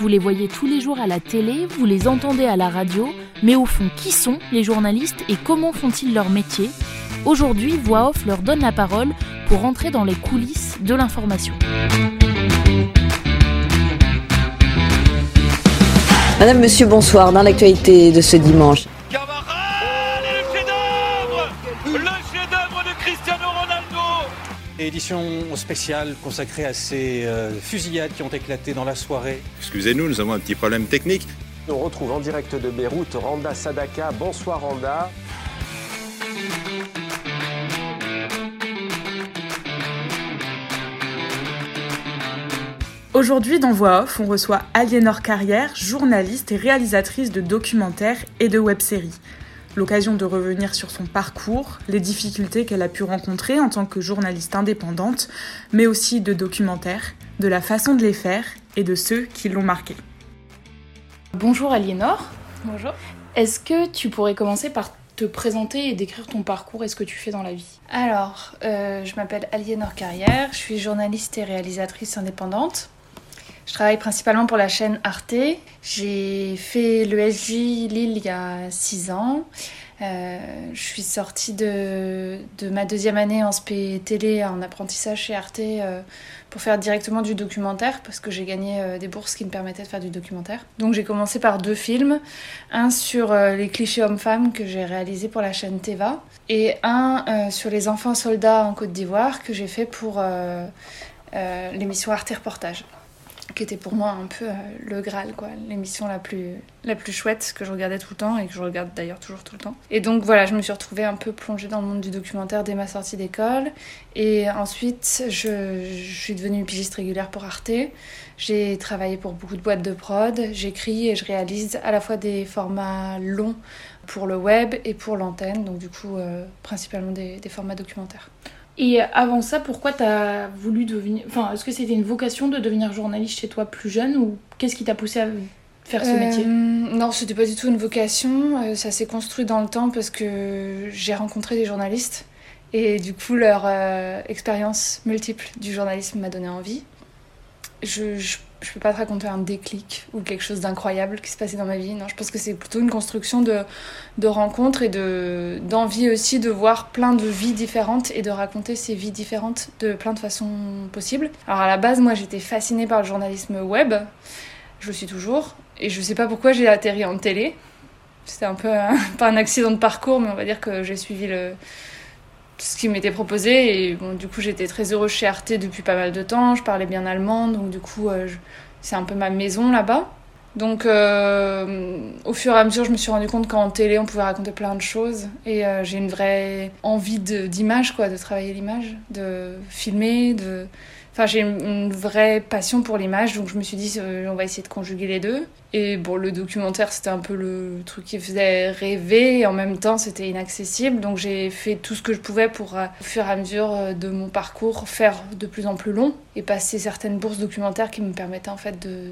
vous les voyez tous les jours à la télé, vous les entendez à la radio, mais au fond, qui sont les journalistes et comment font-ils leur métier? Aujourd'hui, Voix Off leur donne la parole pour entrer dans les coulisses de l'information. Madame, Monsieur, bonsoir. Dans l'actualité de ce dimanche, Édition spéciale consacrée à ces euh, fusillades qui ont éclaté dans la soirée. Excusez-nous, nous avons un petit problème technique. On retrouve en direct de Beyrouth Randa Sadaka. Bonsoir Randa. Aujourd'hui, dans Voix Off, on reçoit Aliénor Carrière, journaliste et réalisatrice de documentaires et de web-séries. L'occasion de revenir sur son parcours, les difficultés qu'elle a pu rencontrer en tant que journaliste indépendante, mais aussi de documentaires, de la façon de les faire et de ceux qui l'ont marqué. Bonjour Aliénor. Bonjour. Est-ce que tu pourrais commencer par te présenter et décrire ton parcours et ce que tu fais dans la vie? Alors, euh, je m'appelle Aliénor Carrière, je suis journaliste et réalisatrice indépendante. Je travaille principalement pour la chaîne Arte. J'ai fait le SJ Lille il y a 6 ans. Euh, je suis sortie de, ma deuxième année en SP télé en apprentissage chez Arte euh, pour faire directement du documentaire parce que j'ai gagné euh, des bourses qui me permettaient de faire du documentaire. Donc j'ai commencé par deux films, un sur les clichés hommes-femmes que j'ai réalisé pour la chaîne Teva et un sur les enfants soldats en Côte d'Ivoire que j'ai fait pour l'émission Arte Reportage qui était pour moi un peu euh, le Graal, quoi, l'émission la plus, la plus chouette que je regardais tout le temps et que je regarde d'ailleurs toujours tout le temps. Et donc voilà, je me suis retrouvée un peu plongée dans le monde du documentaire dès ma sortie d'école. Et ensuite, je, suis devenue pigiste régulière pour Arte. J'ai travaillé pour beaucoup de boîtes de prod. J'écris et je réalise à la fois des formats longs pour le web et pour l'antenne, donc du coup, euh, principalement des formats documentaires. Et avant ça, pourquoi t'as voulu devenir. Enfin, est-ce que c'était une vocation de devenir journaliste chez toi plus jeune ou qu'est-ce qui t'a poussé à faire ce euh, métier Non, c'était pas du tout une vocation. Euh, ça s'est construit dans le temps parce que j'ai rencontré des journalistes et du coup, leur euh, expérience multiple du journalisme m'a donné envie. Je, je je peux pas te raconter un déclic ou quelque chose d'incroyable qui se passait dans ma vie. Non, je pense que c'est plutôt une construction de, de rencontres et de, d'envie aussi de voir plein de vies différentes et de raconter ces vies différentes de plein de façons possibles. Alors à la base, moi j'étais fascinée par le journalisme web. Je le suis toujours. Et je sais pas pourquoi j'ai atterri en télé. C'était un peu pas un accident de parcours, mais on va dire que j'ai suivi le, ce qui m'était proposé. Et bon, du coup, j'étais très heureuse chez Arte depuis pas mal de temps. Je parlais bien allemand, donc du coup, euh, c'est un peu ma maison là-bas. Donc, euh, au fur et à mesure, je me suis rendu compte qu'en télé, on pouvait raconter plein de choses. Et euh, j'ai une vraie envie d'image, quoi, de travailler l'image, de filmer, de Enfin, j'ai une vraie passion pour l'image, donc je me suis dit, euh, on va essayer de conjuguer les deux. Et bon, le documentaire, c'était un peu le truc qui faisait rêver, et en même temps, c'était inaccessible. Donc j'ai fait tout ce que je pouvais pour, euh, au fur et à mesure euh, de mon parcours, faire de plus en plus long, et passer certaines bourses documentaires qui me permettaient en fait de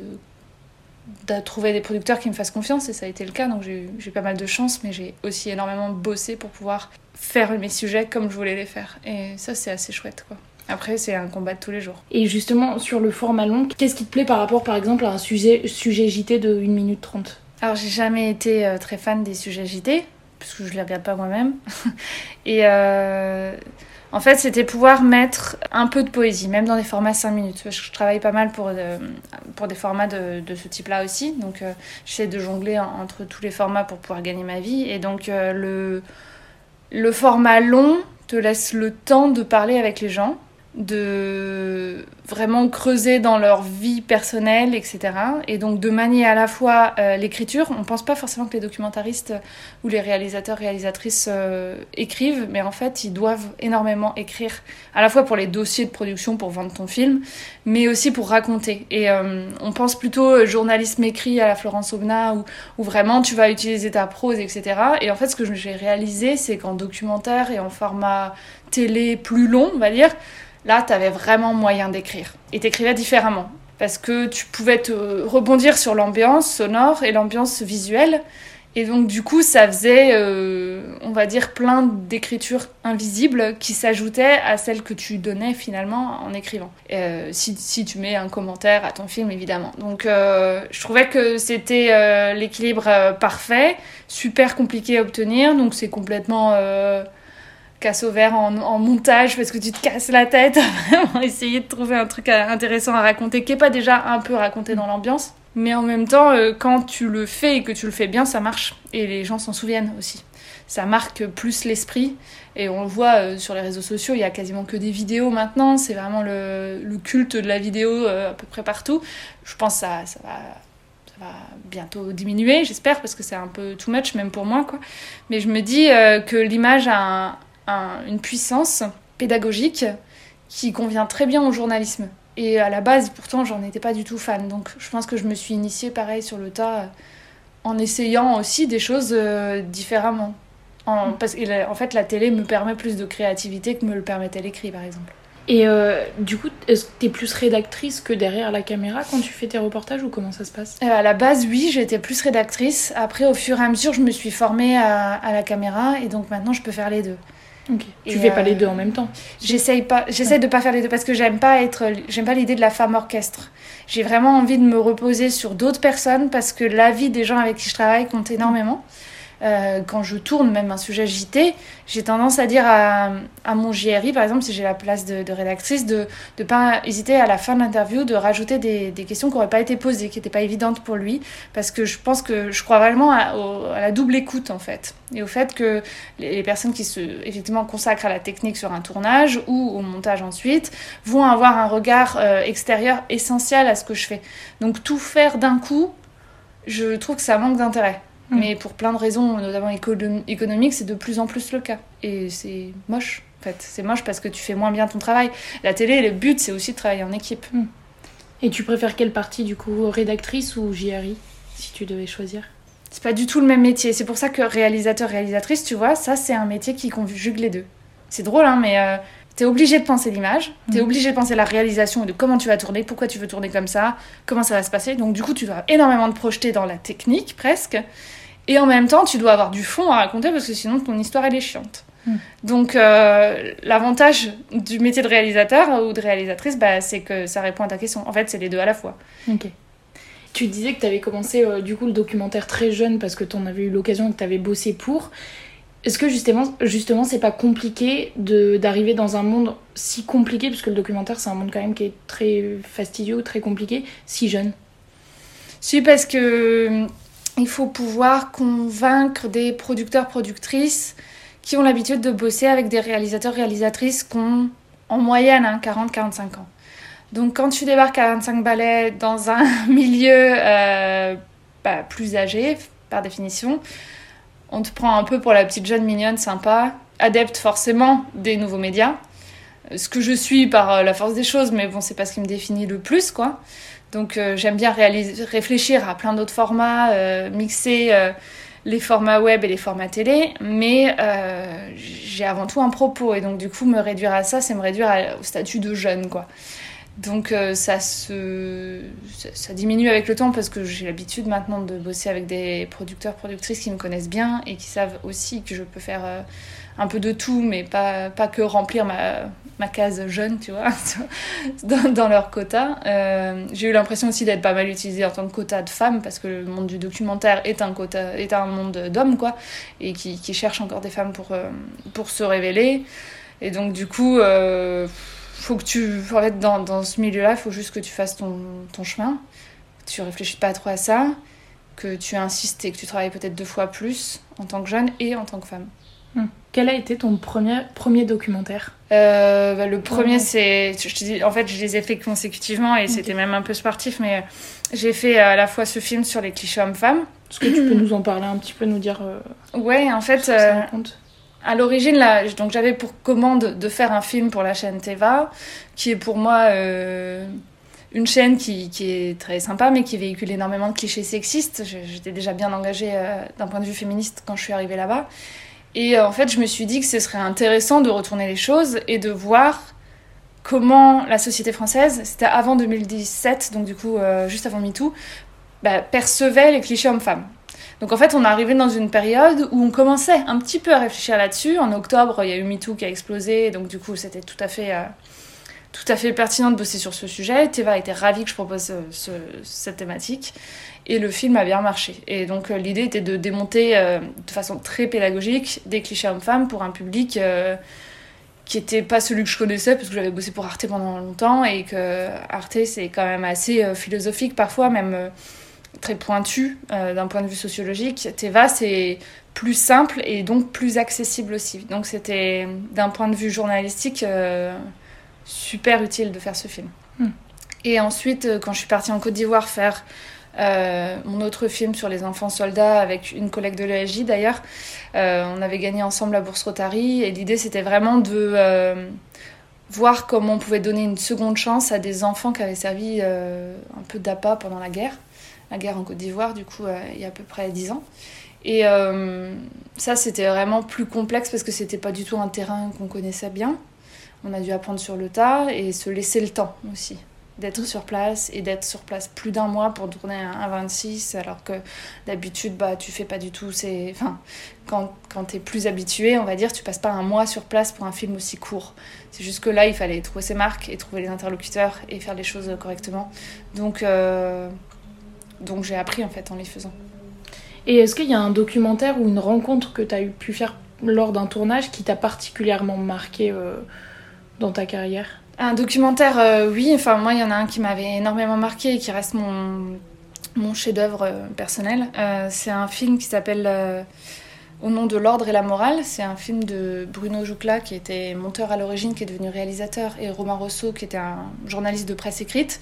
de trouver des producteurs qui me fassent confiance et ça a été le cas donc j'ai pas mal de chance mais j'ai aussi énormément bossé pour pouvoir faire mes sujets comme je voulais les faire et ça c'est assez chouette quoi. Après, c'est un combat de tous les jours. Et justement, sur le format long, qu'est-ce qui te plaît par rapport, par exemple, à un sujet, sujet JT de 1 minute 30 Alors, j'ai jamais été euh, très fan des sujets JT, puisque je les regarde pas moi-même. Et euh, en fait, c'était pouvoir mettre un peu de poésie, même dans des formats 5 minutes. Je travaille pas mal pour, euh, pour des formats de, de ce type-là aussi. Donc, euh, j'essaie de jongler en, entre tous les formats pour pouvoir gagner ma vie. Et donc, euh, le, le format long te laisse le temps de parler avec les gens de vraiment creuser dans leur vie personnelle, etc. Et donc de manier à la fois euh, l'écriture. On pense pas forcément que les documentaristes ou les réalisateurs, réalisatrices euh, écrivent, mais en fait ils doivent énormément écrire, à la fois pour les dossiers de production pour vendre ton film, mais aussi pour raconter. Et euh, on pense plutôt journalisme écrit à la Florence Aubenas, où vraiment tu vas utiliser ta prose, etc. Et en fait ce que j'ai réalisé, c'est qu'en documentaire et en format télé plus long, on va dire, Là, tu avais vraiment moyen d'écrire. Et t'écrivais différemment. Parce que tu pouvais te rebondir sur l'ambiance sonore et l'ambiance visuelle. Et donc du coup, ça faisait, euh, on va dire, plein d'écritures invisibles qui s'ajoutaient à celles que tu donnais finalement en écrivant. Euh, si, tu mets un commentaire à ton film, évidemment. Donc euh, je trouvais que c'était l'équilibre parfait, super compliqué à obtenir, donc c'est complètement casse au vert en, montage parce que tu te casses la tête vraiment essayer de trouver un truc intéressant à raconter qui est pas déjà un peu raconté dans l'ambiance. Mais en même temps, euh, quand tu le fais et que tu le fais bien, ça marche. Et les gens s'en souviennent aussi. Ça marque plus l'esprit. Et on le voit euh, sur les réseaux sociaux, il y a quasiment que des vidéos maintenant. C'est vraiment le, le, culte de la vidéo euh, à peu près partout. Je pense que ça, ça, va, bientôt diminuer, j'espère, parce que c'est un peu too much, même pour moi. Quoi. Mais je me dis que l'image a un, un, une puissance pédagogique qui convient très bien au journalisme. Et à la base, pourtant, j'en étais pas du tout fan. Donc je pense que je me suis initiée pareil sur le tas en essayant aussi des choses euh, différemment. En, parce en fait, la télé me permet plus de créativité que me le permettait l'écrit, par exemple. Et euh, du coup, est-ce que t'es plus rédactrice que derrière la caméra quand tu fais tes reportages ou comment ça se passe? Euh, À la base, oui, j'étais plus rédactrice. Après, au fur et à mesure, je me suis formée à, à la caméra et donc maintenant, je peux faire les deux. Okay. Tu fais euh, pas les deux en même temps J'essaye pas, j'essaie ouais. de pas faire les deux parce que j'aime pas être, j'aime pas l'idée de la femme orchestre. J'ai vraiment envie de me reposer sur d'autres personnes parce que la vie des gens avec qui je travaille compte énormément. Euh, quand je tourne même un sujet JT, j'ai tendance à dire à, à, mon JRI, par exemple, si j'ai la place de, de rédactrice, de ne pas hésiter à la fin de l'interview de rajouter des, des questions qui n'auraient pas été posées, qui n'étaient pas évidentes pour lui, parce que je pense que je crois vraiment à, au, à, la double écoute, en fait, et au fait que les, les, personnes qui se, effectivement, consacrent à la technique sur un tournage ou au montage ensuite, vont avoir un regard euh, extérieur essentiel à ce que je fais. Donc tout faire d'un coup, je trouve que ça manque d'intérêt. Mmh. Mais pour plein de raisons, notamment économiques, c'est de plus en plus le cas. Et c'est moche, en fait. C'est moche parce que tu fais moins bien ton travail. La télé, le but, c'est aussi de travailler en équipe. Mmh. Et tu préfères quelle partie, du coup Rédactrice ou JRI, si tu devais choisir? C'est pas du tout le même métier. C'est pour ça que réalisateur, réalisatrice, tu vois, ça, c'est un métier qui conjugue les deux. C'est drôle, hein, mais euh, t'es obligé de penser l'image, t'es mmh. obligé de penser la réalisation et de comment tu vas tourner, pourquoi tu veux tourner comme ça, comment ça va se passer. Donc, du coup, tu vas énormément te projeter dans la technique, presque. Et en même temps, tu dois avoir du fond à raconter parce que sinon ton histoire elle est chiante. Mm. Donc euh, l'avantage du métier de réalisateur ou de réalisatrice, bah, c'est que ça répond à ta question. En fait, c'est les deux à la fois. Ok. Tu disais que tu avais commencé euh, du coup le documentaire très jeune parce que tu en avais eu l'occasion et que tu avais bossé pour. Est-ce que justement, justement c'est pas compliqué d'arriver dans un monde si compliqué, parce que le documentaire c'est un monde quand même qui est très fastidieux, très compliqué, si jeune? Si, parce que il faut pouvoir convaincre des producteurs, productrices qui ont l'habitude de bosser avec des réalisateurs, réalisatrices qui ont en moyenne hein, 40-45 ans. Donc quand tu débarques à 25 ballets dans un milieu euh, bah, plus âgé, par définition, on te prend un peu pour la petite jeune mignonne sympa, adepte forcément des nouveaux médias. Ce que je suis par la force des choses, mais bon, c'est pas ce qui me définit le plus, quoi. Donc euh, j'aime bien réfléchir à plein d'autres formats, euh, mixer euh, les formats web et les formats télé, mais euh, j'ai avant tout un propos et donc du coup me réduire à ça, c'est me réduire au statut de jeune quoi. Donc euh, ça se ça, diminue avec le temps parce que j'ai l'habitude maintenant de bosser avec des producteurs productrices qui me connaissent bien et qui savent aussi que je peux faire euh, un peu de tout mais pas pas que remplir ma ma case jeune, tu vois, dans, leur quota. Euh, j'ai eu l'impression aussi d'être pas mal utilisée en tant que quota de femmes, parce que le monde du documentaire est un, quota, est un monde d'hommes, quoi, et qui, qui cherche encore des femmes pour, pour se révéler. Et donc, du coup, faut que tu. En fait, dans, dans ce milieu-là, il faut juste que tu fasses ton, ton chemin, que tu réfléchis pas trop à ça, que tu insistes et que tu travailles peut-être deux fois plus en tant que jeune et en tant que femme. Hum. Quel a été ton premier, premier documentaire euh, bah, Le premier, c'est. Je te dis, en fait, je les ai fait consécutivement et okay. c'était même un peu sportif, mais j'ai fait à la fois ce film sur les clichés hommes-femmes. Est-ce que tu peux nous en parler un petit peu, nous dire. Euh, ouais, en fait. Euh, à l'origine, donc j'avais pour commande de faire un film pour la chaîne Teva, qui est pour moi euh, une chaîne qui, est très sympa, mais qui véhicule énormément de clichés sexistes. J'étais déjà bien engagée euh, d'un point de vue féministe quand je suis arrivée là-bas. Et euh, en fait, je me suis dit que ce serait intéressant de retourner les choses et de voir comment la société française, c'était avant 2017, donc du coup juste avant MeToo, bah, percevait les clichés hommes-femmes. Donc en fait, on est arrivé dans une période où on commençait un petit peu à réfléchir là-dessus. En octobre, il y a eu MeToo qui a explosé, donc du coup, c'était tout à fait, euh, tout à fait pertinent de bosser sur ce sujet. Teva était ravie que je propose euh, ce, cette thématique, et le film a bien marché. Et donc euh, l'idée était de démonter de façon très pédagogique des clichés hommes-femmes pour un public qui était pas celui que je connaissais parce que j'avais bossé pour Arte pendant longtemps et que Arte c'est quand même assez philosophique parfois même très pointu euh, d'un point de vue sociologique. Teva c'est plus simple et donc plus accessible aussi. Donc c'était d'un point de vue journalistique euh, super utile de faire ce film. Hmm. Et ensuite euh, quand je suis partie en Côte d'Ivoire faire euh, mon autre film sur les enfants soldats avec une collègue de l'ESJ d'ailleurs. On avait gagné ensemble la bourse Rotary et l'idée c'était vraiment de voir comment on pouvait donner une seconde chance à des enfants qui avaient servi un peu d'appât pendant la guerre, la guerre en Côte d'Ivoire du coup euh, il y a à peu près 10 ans. Et euh, ça c'était vraiment plus complexe parce que c'était pas du tout un terrain qu'on connaissait bien. On a dû apprendre sur le tas et se laisser le temps aussi d'être sur place et d'être sur place plus d'un mois pour tourner un, un 26 alors que d'habitude bah tu fais pas du tout c'est enfin quand quand tu es plus habitué on va dire tu passes pas un mois sur place pour un film aussi court c'est juste que là il fallait trouver ses marques et trouver les interlocuteurs et faire les choses correctement donc euh, donc j'ai appris en fait en les faisant Et est-ce qu'il y a un documentaire ou une rencontre que tu as pu faire lors d'un tournage qui t'a particulièrement marqué euh, dans ta carrière? Un documentaire, euh, oui. Enfin, moi, il y en a un qui m'avait énormément marqué et qui reste mon, mon chef-d'œuvre euh, personnel. Euh, c'est un film qui s'appelle Au nom de l'ordre et la morale. C'est un film de Bruno Joucla, qui était monteur à l'origine, qui est devenu réalisateur, et Romain Rousseau, qui était un journaliste de presse écrite.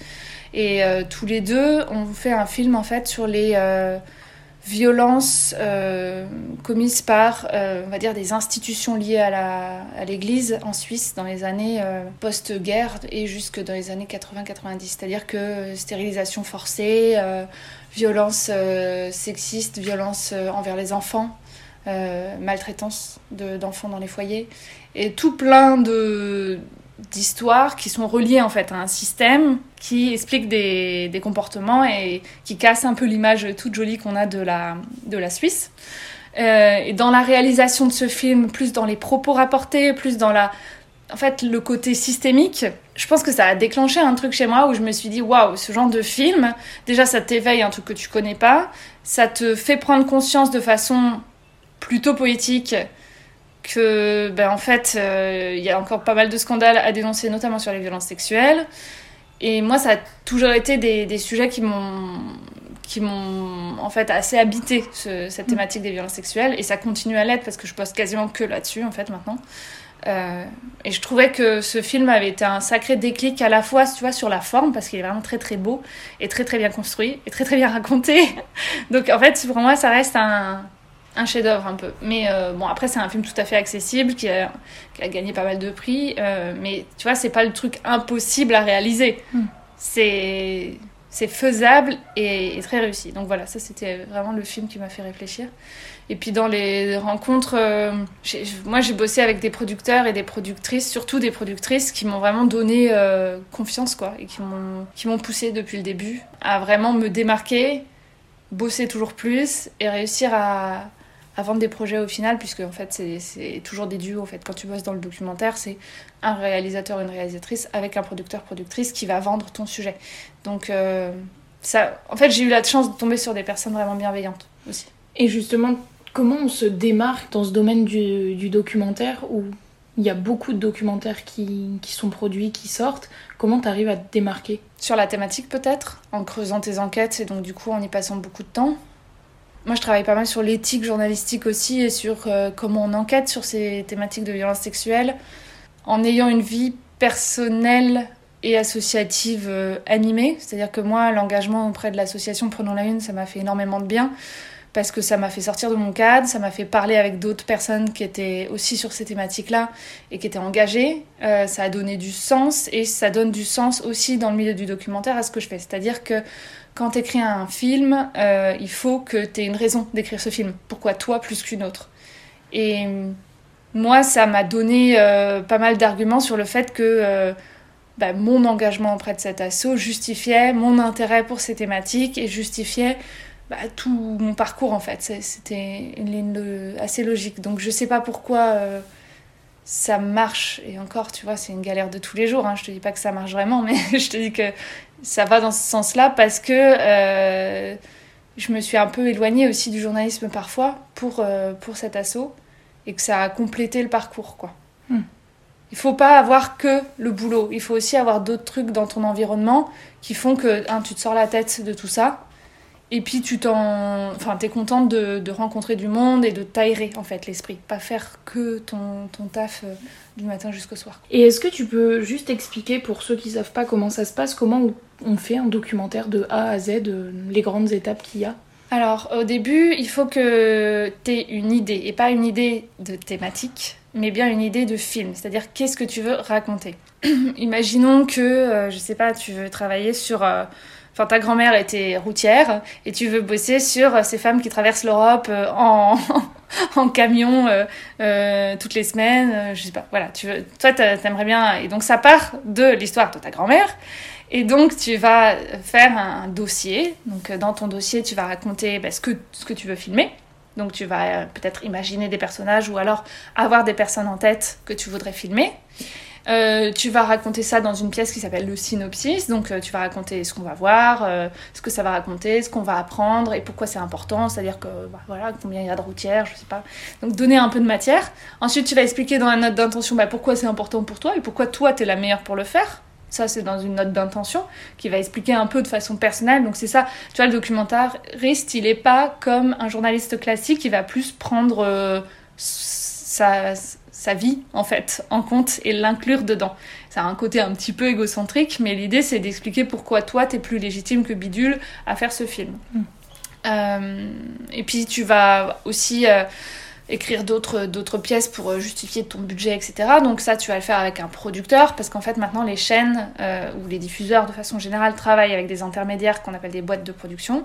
Et euh, tous les deux ont fait un film, en fait, sur les. euh, violences euh, commises par, on va dire, des institutions liées à la- à l'Église en Suisse dans les années post-guerre et jusque dans les années 80-90. C'est-à-dire que stérilisation forcée, violence sexiste, violence envers les enfants, euh, maltraitance de- d'enfants dans les foyers, et tout plein de d'histoires qui sont reliées en fait à un système qui explique des, des comportements et qui casse un peu l'image toute jolie qu'on a de la, de la Suisse. Euh, et dans la réalisation de ce film, plus dans les propos rapportés, plus dans la, en fait, le côté systémique, je pense que ça a déclenché un truc chez moi où je me suis dit waouh, ce genre de film, déjà ça t'éveille un truc que tu connais pas, ça te fait prendre conscience de façon plutôt poétique que ben en fait euh, il y a encore pas mal de scandales à dénoncer notamment sur les violences sexuelles. Et moi ça a toujours été des, des sujets qui m'ont qui m'ont en fait assez habité ce- cette thématique des violences sexuelles. Et ça continue à l'être parce que je poste quasiment que là-dessus en fait maintenant. Euh, et je trouvais que ce film avait été un sacré déclic à la fois tu vois sur la forme parce qu'il est vraiment très très beau et très très bien construit et très très bien raconté. Donc en fait pour moi ça reste un un chef-d'œuvre un peu. Mais euh, bon, après, c'est un film tout à fait accessible qui a, qui a gagné pas mal de prix. euh, mais tu vois, c'est pas le truc impossible à réaliser. Mm. C'est c'est faisable et, et très réussi. Donc voilà, ça c'était vraiment le film qui m'a fait réfléchir. Et puis dans les rencontres, euh, moi j'ai bossé avec des producteurs et des productrices, surtout des productrices qui m'ont vraiment donné euh, confiance quoi et qui m'ont qui m'ont poussé depuis le début à vraiment me démarquer, bosser toujours plus et réussir à à vendre des projets au final, puisque en fait c'est- c'est toujours des duos. En fait, quand tu bosses dans le documentaire, c'est un réalisateur, une réalisatrice avec un producteur, productrice qui va vendre ton sujet. Donc euh, ça, en fait, j'ai eu la chance de tomber sur des personnes vraiment bienveillantes aussi. Et justement, comment on se démarque dans ce domaine du, du documentaire où il y a beaucoup de documentaires qui, qui sont produits, qui sortent? Comment tu arrives à te démarquer? Sur la thématique peut-être, en creusant tes enquêtes et donc du coup en y passant beaucoup de temps. Moi je travaille pas mal sur l'éthique journalistique aussi et sur euh, comment on enquête sur ces thématiques de violence sexuelle en ayant une vie personnelle et associative euh, animée. C'est-à-dire que moi l'engagement auprès de l'association Prenons la Une ça m'a fait énormément de bien parce que ça m'a fait sortir de mon cadre, ça m'a fait parler avec d'autres personnes qui étaient aussi sur ces thématiques-là et qui étaient engagées. Euh, ça a donné du sens et ça donne du sens aussi dans le milieu du documentaire à ce que je fais. C'est-à-dire que quand tu écris un film, euh, il faut que tu aies une raison d'écrire ce film. Pourquoi toi plus qu'une autre? Et euh, moi, ça m'a donné euh, pas mal d'arguments sur le fait que euh, bah, mon engagement auprès de cet assaut justifiait mon intérêt pour ces thématiques et justifiait bah, tout mon parcours en fait. C'était une ligne assez logique. Donc je sais pas pourquoi ça marche. Et encore, tu vois, c'est une galère de tous les jours. Hein. Je te dis pas que ça marche vraiment, mais je te dis que ça va dans ce sens-là parce que euh, je me suis un peu éloignée aussi du journalisme parfois pour, euh, pour cet assaut et que ça a complété le parcours quoi. Hmm. Il faut pas avoir que le boulot, il faut aussi avoir d'autres trucs dans ton environnement qui font que tu te sors la tête de tout ça et puis tu t'en, enfin, t'es contente de, de, rencontrer du monde et de t'aérer en fait l'esprit, pas faire que ton, ton taf euh, du matin jusqu'au soir. Et est-ce que tu peux juste expliquer pour ceux qui savent pas comment ça se passe, comment on fait un documentaire de A à Z, euh, les grandes étapes qu'il y a? Alors au début, il faut que t'aies une idée et pas une idée de thématique, mais bien une idée de film, c'est-à-dire qu'est-ce que tu veux raconter? Imaginons que, euh, je sais pas, tu veux travailler sur Enfin, ta grand-mère était routière et tu veux bosser sur euh, ces femmes qui traversent l'Europe euh, en, en camion euh, toutes les semaines. je sais pas. Voilà, tu veux, toi, t'aimerais bien. Et donc, ça part de l'histoire de ta grand-mère. Et donc, tu vas faire un dossier. Donc, dans ton dossier, tu vas raconter bah, ce, que, ce que tu veux filmer. Donc, tu vas peut-être imaginer des personnages ou alors avoir des personnes en tête que tu voudrais filmer. Euh, tu vas raconter ça dans une pièce qui s'appelle le synopsis. Donc, euh, tu vas raconter ce qu'on va voir, euh, ce que ça va raconter, ce qu'on va apprendre et pourquoi c'est important. C'est-à-dire que, bah, voilà, combien il y a de routières, je sais pas. Donc, donner un peu de matière. Ensuite, tu vas expliquer dans la note d'intention bah, pourquoi c'est important pour toi et pourquoi toi, tu es la meilleure pour le faire. Ça, c'est dans une note d'intention qui va expliquer un peu de façon personnelle. Donc, c'est ça. Tu vois, le documentariste, il est pas comme un journaliste classique qui va plus prendre sa sa vie en fait en compte et l'inclure dedans. Ça a un côté un petit peu égocentrique, mais l'idée c'est d'expliquer pourquoi toi t'es plus légitime que Bidule à faire ce film. Mm. Euh, et puis tu vas aussi euh, écrire d'autres d'autres pièces pour euh, justifier ton budget, etc. Donc ça tu vas le faire avec un producteur parce qu'en fait maintenant les chaînes ou les diffuseurs de façon générale travaillent avec des intermédiaires qu'on appelle des boîtes de production.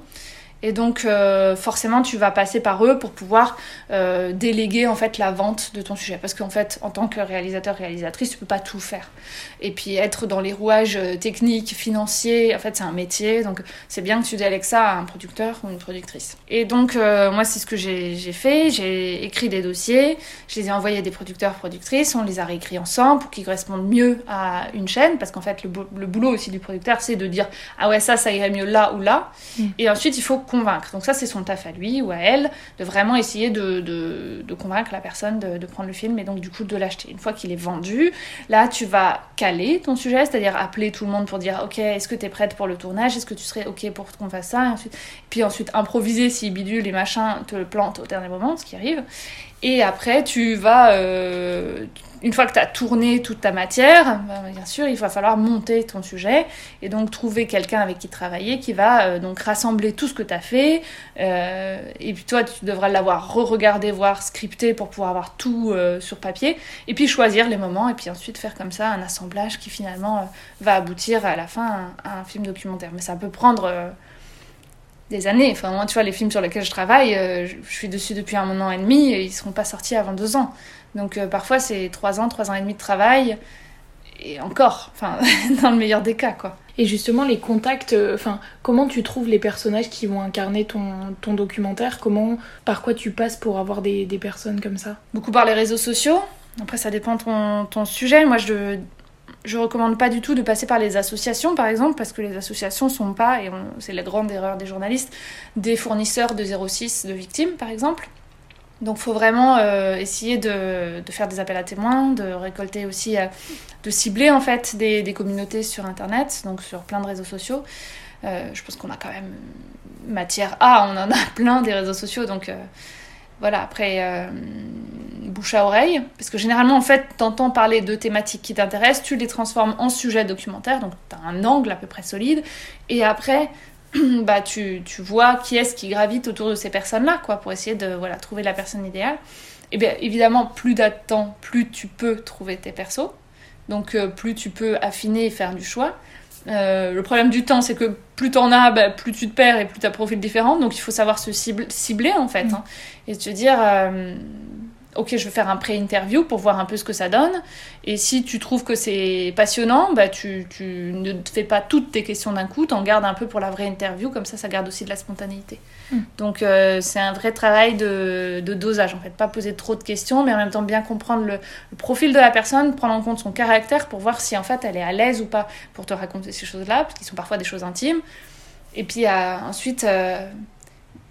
Et donc euh, forcément tu vas passer par eux pour pouvoir euh, déléguer en fait la vente de ton sujet. Parce qu'en fait en tant que réalisateur réalisatrice tu peux pas tout faire. Et puis être dans les rouages euh, techniques financiers en fait c'est un métier. Donc c'est bien que tu délègues ça à un producteur ou une productrice. Et donc moi c'est ce que j'ai fait. J'ai écrit des dossiers. Je les ai envoyés à des producteurs productrices. On les a réécrits ensemble pour qu'ils correspondent mieux à une chaîne. Parce qu'en fait le, le, boulot aussi du producteur c'est de dire ah ouais ça ça irait mieux là ou là. Mm. et ensuite il faut convaincre. Donc ça, c'est son taf à lui ou à elle, de vraiment essayer de, convaincre la personne de, prendre le film et donc du coup de l'acheter. Une fois qu'il est vendu, là, tu vas caler ton sujet, c'est-à-dire appeler tout le monde pour dire, ok, est-ce que tu es prête pour le tournage? Est-ce que tu serais ok pour qu'on fasse ça? Et ensuite, Puis ensuite, improviser si bidule les machins te le plantent au dernier moment, ce qui arrive. Et après, tu vas... Euh, une fois que tu as tourné toute ta matière, bah, bien sûr, il va falloir monter ton sujet et donc trouver quelqu'un avec qui travailler qui va euh, donc rassembler tout ce que tu as fait. Euh, et puis toi, tu devras l'avoir re-regardé, voir, scripté pour pouvoir avoir tout euh, sur papier. Et puis choisir les moments et puis ensuite faire comme ça un assemblage qui finalement va aboutir à la fin à un, film documentaire. Mais ça peut prendre des années. Enfin, moi, tu vois, les films sur lesquels je travaille, je, suis dessus depuis un an et demi ils ne seront pas sortis avant deux ans. Donc euh, parfois c'est trois ans, trois ans et demi de travail, et encore, enfin, dans le meilleur des cas, quoi. Et justement, les contacts, euh, enfin, comment tu trouves les personnages qui vont incarner ton, documentaire? Comment, par quoi tu passes pour avoir des, personnes comme ça? Beaucoup par les réseaux sociaux. Après, ça dépend ton, ton sujet. Moi, je, je recommande pas du tout de passer par les associations, par exemple, parce que les associations sont pas, et c'est la grande erreur des journalistes, des fournisseurs de 06 de victimes, par exemple. Donc faut vraiment euh, essayer de, faire des appels à témoins, de récolter aussi, euh, de cibler en fait des, communautés sur Internet, donc sur plein de réseaux sociaux. Euh, je pense qu'on a quand même matière à, on en a plein des réseaux sociaux, donc voilà, après bouche à oreille, parce que généralement en fait t'entends parler de thématiques qui t'intéressent, tu les transformes en sujet documentaire, donc tu as un angle à peu près solide, et après bah, tu, tu vois qui est-ce qui gravite autour de ces personnes-là, quoi, pour essayer de voilà, trouver la personne idéale. Et bien évidemment, plus d'attente, plus tu peux trouver tes persos. Donc euh, plus tu peux affiner et faire du choix. Euh, le problème du temps, c'est que plus t'en as, bah, plus tu te perds et plus t'as profil différent. Donc il faut savoir se cibler en fait. Mm. Hein, et te dire, euh, ok, je vais faire un pré-interview pour voir un peu ce que ça donne. Et si tu trouves que c'est passionnant, bah, tu, tu, ne fais pas toutes tes questions d'un coup, t'en gardes un peu pour la vraie interview, comme ça, ça garde aussi de la spontanéité. Mm. Donc, euh, c'est un vrai travail de, de, dosage, en fait. Pas poser trop de questions, mais en même temps bien comprendre le, profil de la personne, prendre en compte son caractère pour voir si, en fait, elle est à l'aise ou pas pour te raconter ces choses-là, parce qu'ils sont parfois des choses intimes. Et puis, euh, ensuite... Euh,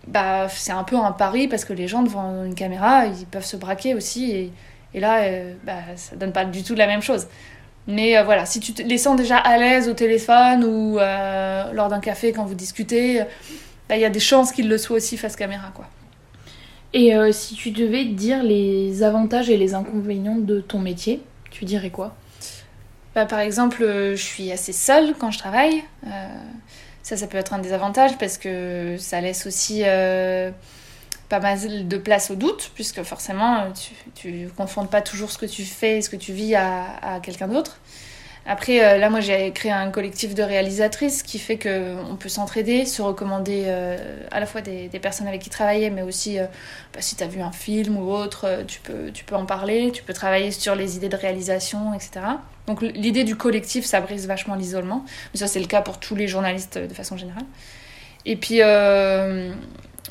bah, c'est un peu un pari parce que les gens devant une caméra, ils peuvent se braquer aussi. Et, et là, euh, bah, ça donne pas du tout la même chose. Mais euh, voilà, si tu te les sens déjà à l'aise au téléphone ou euh, lors d'un café quand vous discutez, bah, il y a des chances qu'ils le soient aussi face caméra. quoi. Et si tu devais dire les avantages et les inconvénients de ton métier, tu dirais quoi? Bah, Par exemple, je suis assez seule quand je travaille. Ça, ça peut être un désavantage parce que ça laisse aussi euh, pas mal de place au doute, puisque forcément, tu ne confondes pas toujours ce que tu fais et ce que tu vis à, à quelqu'un d'autre. Après, euh, là, moi, j'ai créé un collectif de réalisatrices qui fait qu'on peut s'entraider, se recommander euh, à la fois des, personnes avec qui travailler, mais aussi bah, si tu as vu un film ou autre, tu peux, tu peux en parler, tu peux travailler sur les idées de réalisation, etc. Donc l'idée du collectif, ça brise vachement l'isolement. Mais ça, c'est le cas pour tous les journalistes de façon générale. Et puis, euh,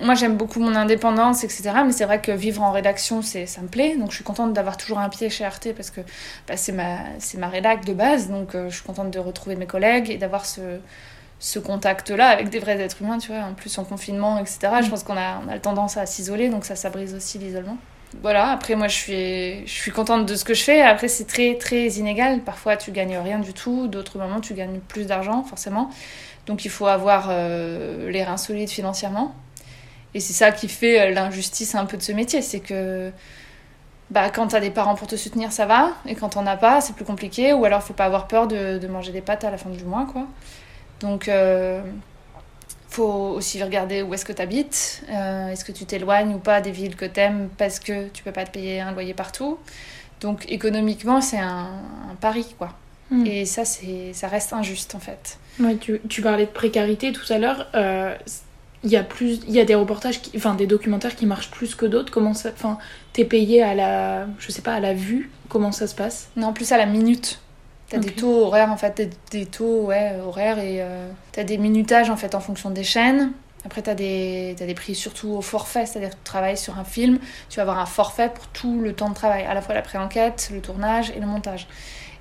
moi, j'aime beaucoup mon indépendance, etc. Mais c'est vrai que vivre en rédaction, ça me plaît. Donc je suis contente d'avoir toujours un pied chez Arte parce que bah, c'est ma, ma rédac de base. Donc euh, je suis contente de retrouver mes collègues et d'avoir ce, ce contact-là avec des vrais êtres humains, tu vois. En plus, en confinement, etc. Je mm. pense qu'on a, on a tendance à s'isoler, donc ça, ça brise aussi l'isolement voilà, après moi je suis, je suis contente de ce que je fais. Après c'est très très inégal. Parfois tu gagnes rien du tout, d'autres moments tu gagnes plus d'argent forcément. Donc il faut avoir euh, les reins solides financièrement. Et c'est ça qui fait euh, l'injustice un peu de ce métier, c'est que bah, quand t'as des parents pour te soutenir ça va, et quand t'en as pas c'est plus compliqué, ou alors faut pas avoir peur de, de, manger des pâtes à la fin du mois quoi. Donc euh, faut aussi regarder où est-ce que tu habites, euh, est-ce que tu t'éloignes ou pas des villes que tu aimes parce que tu peux pas te payer un loyer partout. Donc économiquement, c'est un, pari, quoi. Hmm. Et ça, c'est, ça reste injuste, en fait. Ouais, tu, tu parlais de précarité tout à l'heure. Euh, il y a plus il y a des reportages qui, enfin des documentaires qui marchent plus que d'autres comment ça enfin t'es payé à la je sais pas à la vue? Comment ça se passe? Non plus à la minute T'as des taux horaires, en fait, des, taux ouais, horaires et euh, t'as des minutages en fait en fonction des chaînes. Après, t'as des, as des prix surtout au forfait, c'est-à-dire que tu travailles sur un film, tu vas avoir un forfait pour tout le temps de travail, à la fois la pré-enquête, le tournage et le montage.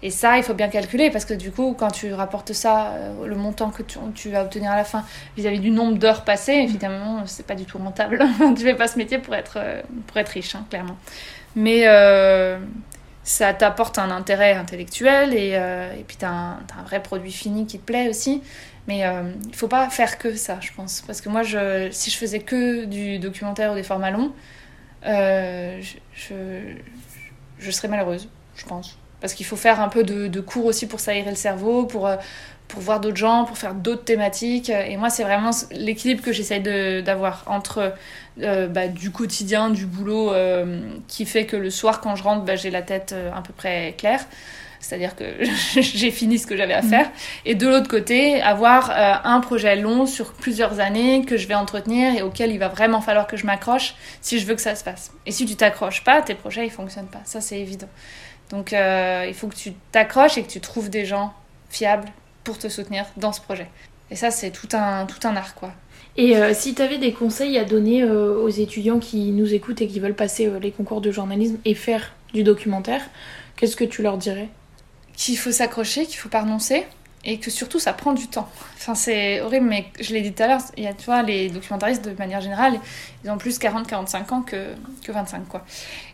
Et ça, il faut bien calculer parce que du coup, quand tu rapportes ça, euh, le montant que tu, tu, vas obtenir à la fin vis-à-vis du nombre d'heures passées, évidemment, c'est pas du tout rentable. tu fais pas ce métier pour être, euh, pour être riche, hein, clairement. Mais euh, ça t'apporte un intérêt intellectuel et, euh, puis t'as un, vrai produit fini qui te plaît aussi. Mais euh, il faut pas faire que ça, je pense. Parce que moi, si je faisais que du documentaire ou des formats longs, euh, je, serais malheureuse, je pense. Parce qu'il faut faire un peu de, de, cours aussi pour s'aérer le cerveau, pour, euh, pour voir d'autres gens, pour faire d'autres thématiques. Et moi, c'est vraiment l'équilibre que j'essaye d'avoir entre euh, bah, du quotidien, du boulot, euh, qui fait que le soir, quand je rentre, bah, j'ai la tête à peu près claire. C'est-à-dire que j'ai fini ce que j'avais à faire. Et de l'autre côté, avoir un projet long sur plusieurs années que je vais entretenir et auquel il va vraiment falloir que je m'accroche si je veux que ça se fasse. Et si tu t'accroches pas, tes projets, ils fonctionnent pas. Ça, c'est évident. Donc, il faut que tu t'accroches et que tu trouves des gens fiables pour te soutenir dans ce projet. Et ça, c'est tout un, tout un art, quoi. Et euh, si tu avais des conseils à donner euh, aux étudiants qui nous écoutent et qui veulent passer euh, les concours de journalisme et faire du documentaire, qu'est-ce que tu leur dirais? Qu'il faut s'accrocher, qu'il faut pas renoncer et que surtout ça prend du temps. Enfin, c'est horrible, mais je l'ai dit tout à l'heure, il y a, tu vois, les documentaristes de manière générale, ils ont plus 40-45 ans que, que 25, quoi.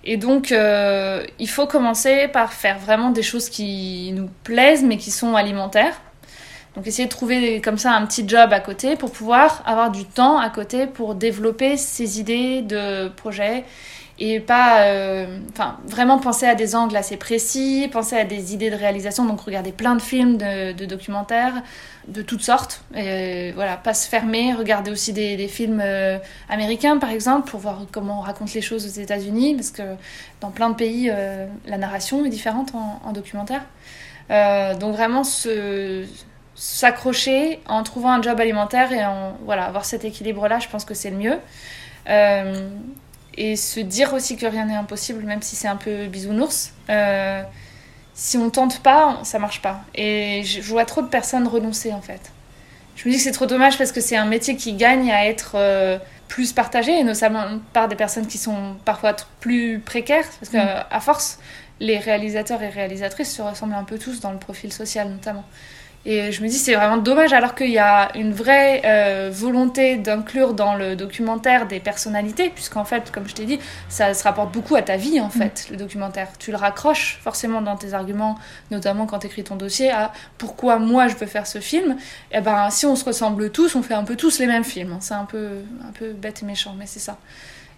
Et donc, il faut commencer par faire vraiment des choses qui nous plaisent, mais qui sont alimentaires. Donc essayer de trouver comme ça un petit job à côté pour pouvoir avoir du temps à côté pour développer ses idées de projet et pas euh, enfin vraiment penser à des angles assez précis penser à des idées de réalisation donc regarder plein de films de, documentaires de toutes sortes. Et voilà pas se fermer regarder aussi des, films euh, américains par exemple pour voir comment on raconte les choses aux États-Unis parce que dans plein de pays euh, la narration est différente en, en documentaire. Donc vraiment s'accrocher en trouvant un job alimentaire et en voilà avoir cet équilibre là je pense que c'est le mieux. Euh, et se dire aussi que rien n'est impossible, même si c'est un peu bisounours. Euh, si on tente pas, ça marche pas. Et je vois trop de personnes renoncer en fait. Je me dis que c'est trop dommage parce que c'est un métier qui gagne à être euh, plus partagé, et notamment par des personnes qui sont parfois plus précaires, parce que mm. à force, les réalisateurs et réalisatrices se ressemblent un peu tous dans le profil social notamment. Et je me dis, c'est vraiment dommage, alors qu'il y a une vraie euh, volonté d'inclure dans le documentaire des personnalités, puisqu'en fait, comme je t'ai dit, ça se rapporte beaucoup à ta vie, en mm. fait, le documentaire. Tu le raccroches forcément dans tes arguments, notamment quand tu écris ton dossier, à pourquoi moi je veux faire ce film. Et eh ben, si on se ressemble tous, on fait un peu tous les mêmes films. C'est un peu, un peu bête et méchant, mais c'est ça.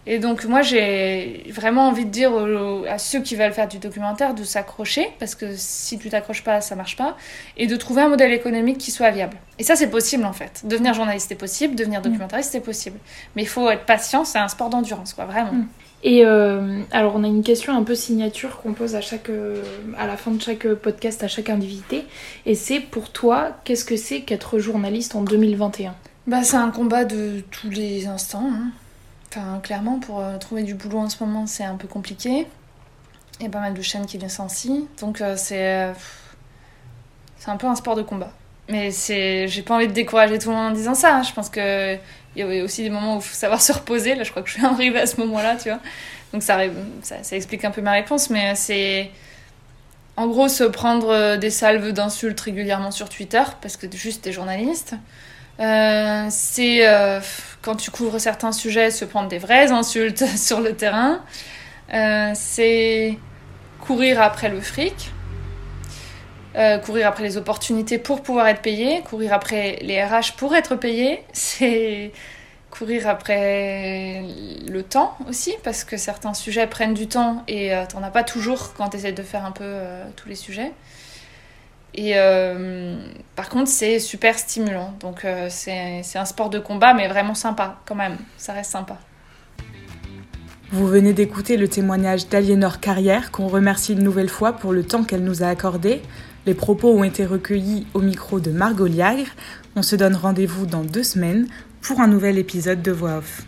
Et donc moi j'ai vraiment envie de dire à ceux qui veulent faire du documentaire de s'accrocher parce que si tu t'accroches pas ça marche pas et de trouver un modèle économique qui soit viable. Et ça c'est possible en fait. Devenir journaliste est possible, devenir documentariste c'est possible. Mais il faut être patient, c'est un sport d'endurance quoi, vraiment. Mm. Et euh, alors on a une question un peu signature qu'on pose à chaque euh, à la fin de chaque podcast à chaque invité et c'est pour toi qu'est-ce que c'est qu'être journaliste en 2021 Bah c'est un combat de tous les instants. Hein. Enfin, clairement, pour euh, trouver du boulot en ce moment, c'est un peu compliqué. Il y a pas mal de chaînes qui licencient. Donc, euh, c'est. Euh, c'est un peu un sport de combat. Mais c'est, j'ai pas envie de décourager tout le monde en disant ça. Hein. Je pense qu'il y a aussi des moments où il faut savoir se reposer. Là, je crois que je suis arrivée à ce moment-là, tu vois. Donc, ça, ça, explique un peu ma réponse. Mais c'est. En gros, se prendre des salves d'insultes régulièrement sur Twitter, parce que juste t'es journaliste. Euh, c'est euh, quand tu couvres certains sujets, se prendre des vraies insultes sur le terrain. Euh, c'est courir après le fric, courir après les opportunités pour pouvoir être payé, courir après les RH pour être payé. C'est courir après le temps aussi, parce que certains sujets prennent du temps et t'en as pas toujours quand tu essaies de faire un peu tous les sujets. Et euh, par contre, c'est super stimulant. Donc, euh, c'est un sport de combat, mais vraiment sympa quand même. Ça reste sympa. Vous venez d'écouter le témoignage d'Aliénor Carrière, qu'on remercie une nouvelle fois pour le temps qu'elle nous a accordé. Les propos ont été recueillis au micro de Margot Liagre. On se donne rendez-vous dans deux semaines pour un nouvel épisode de Voix Off.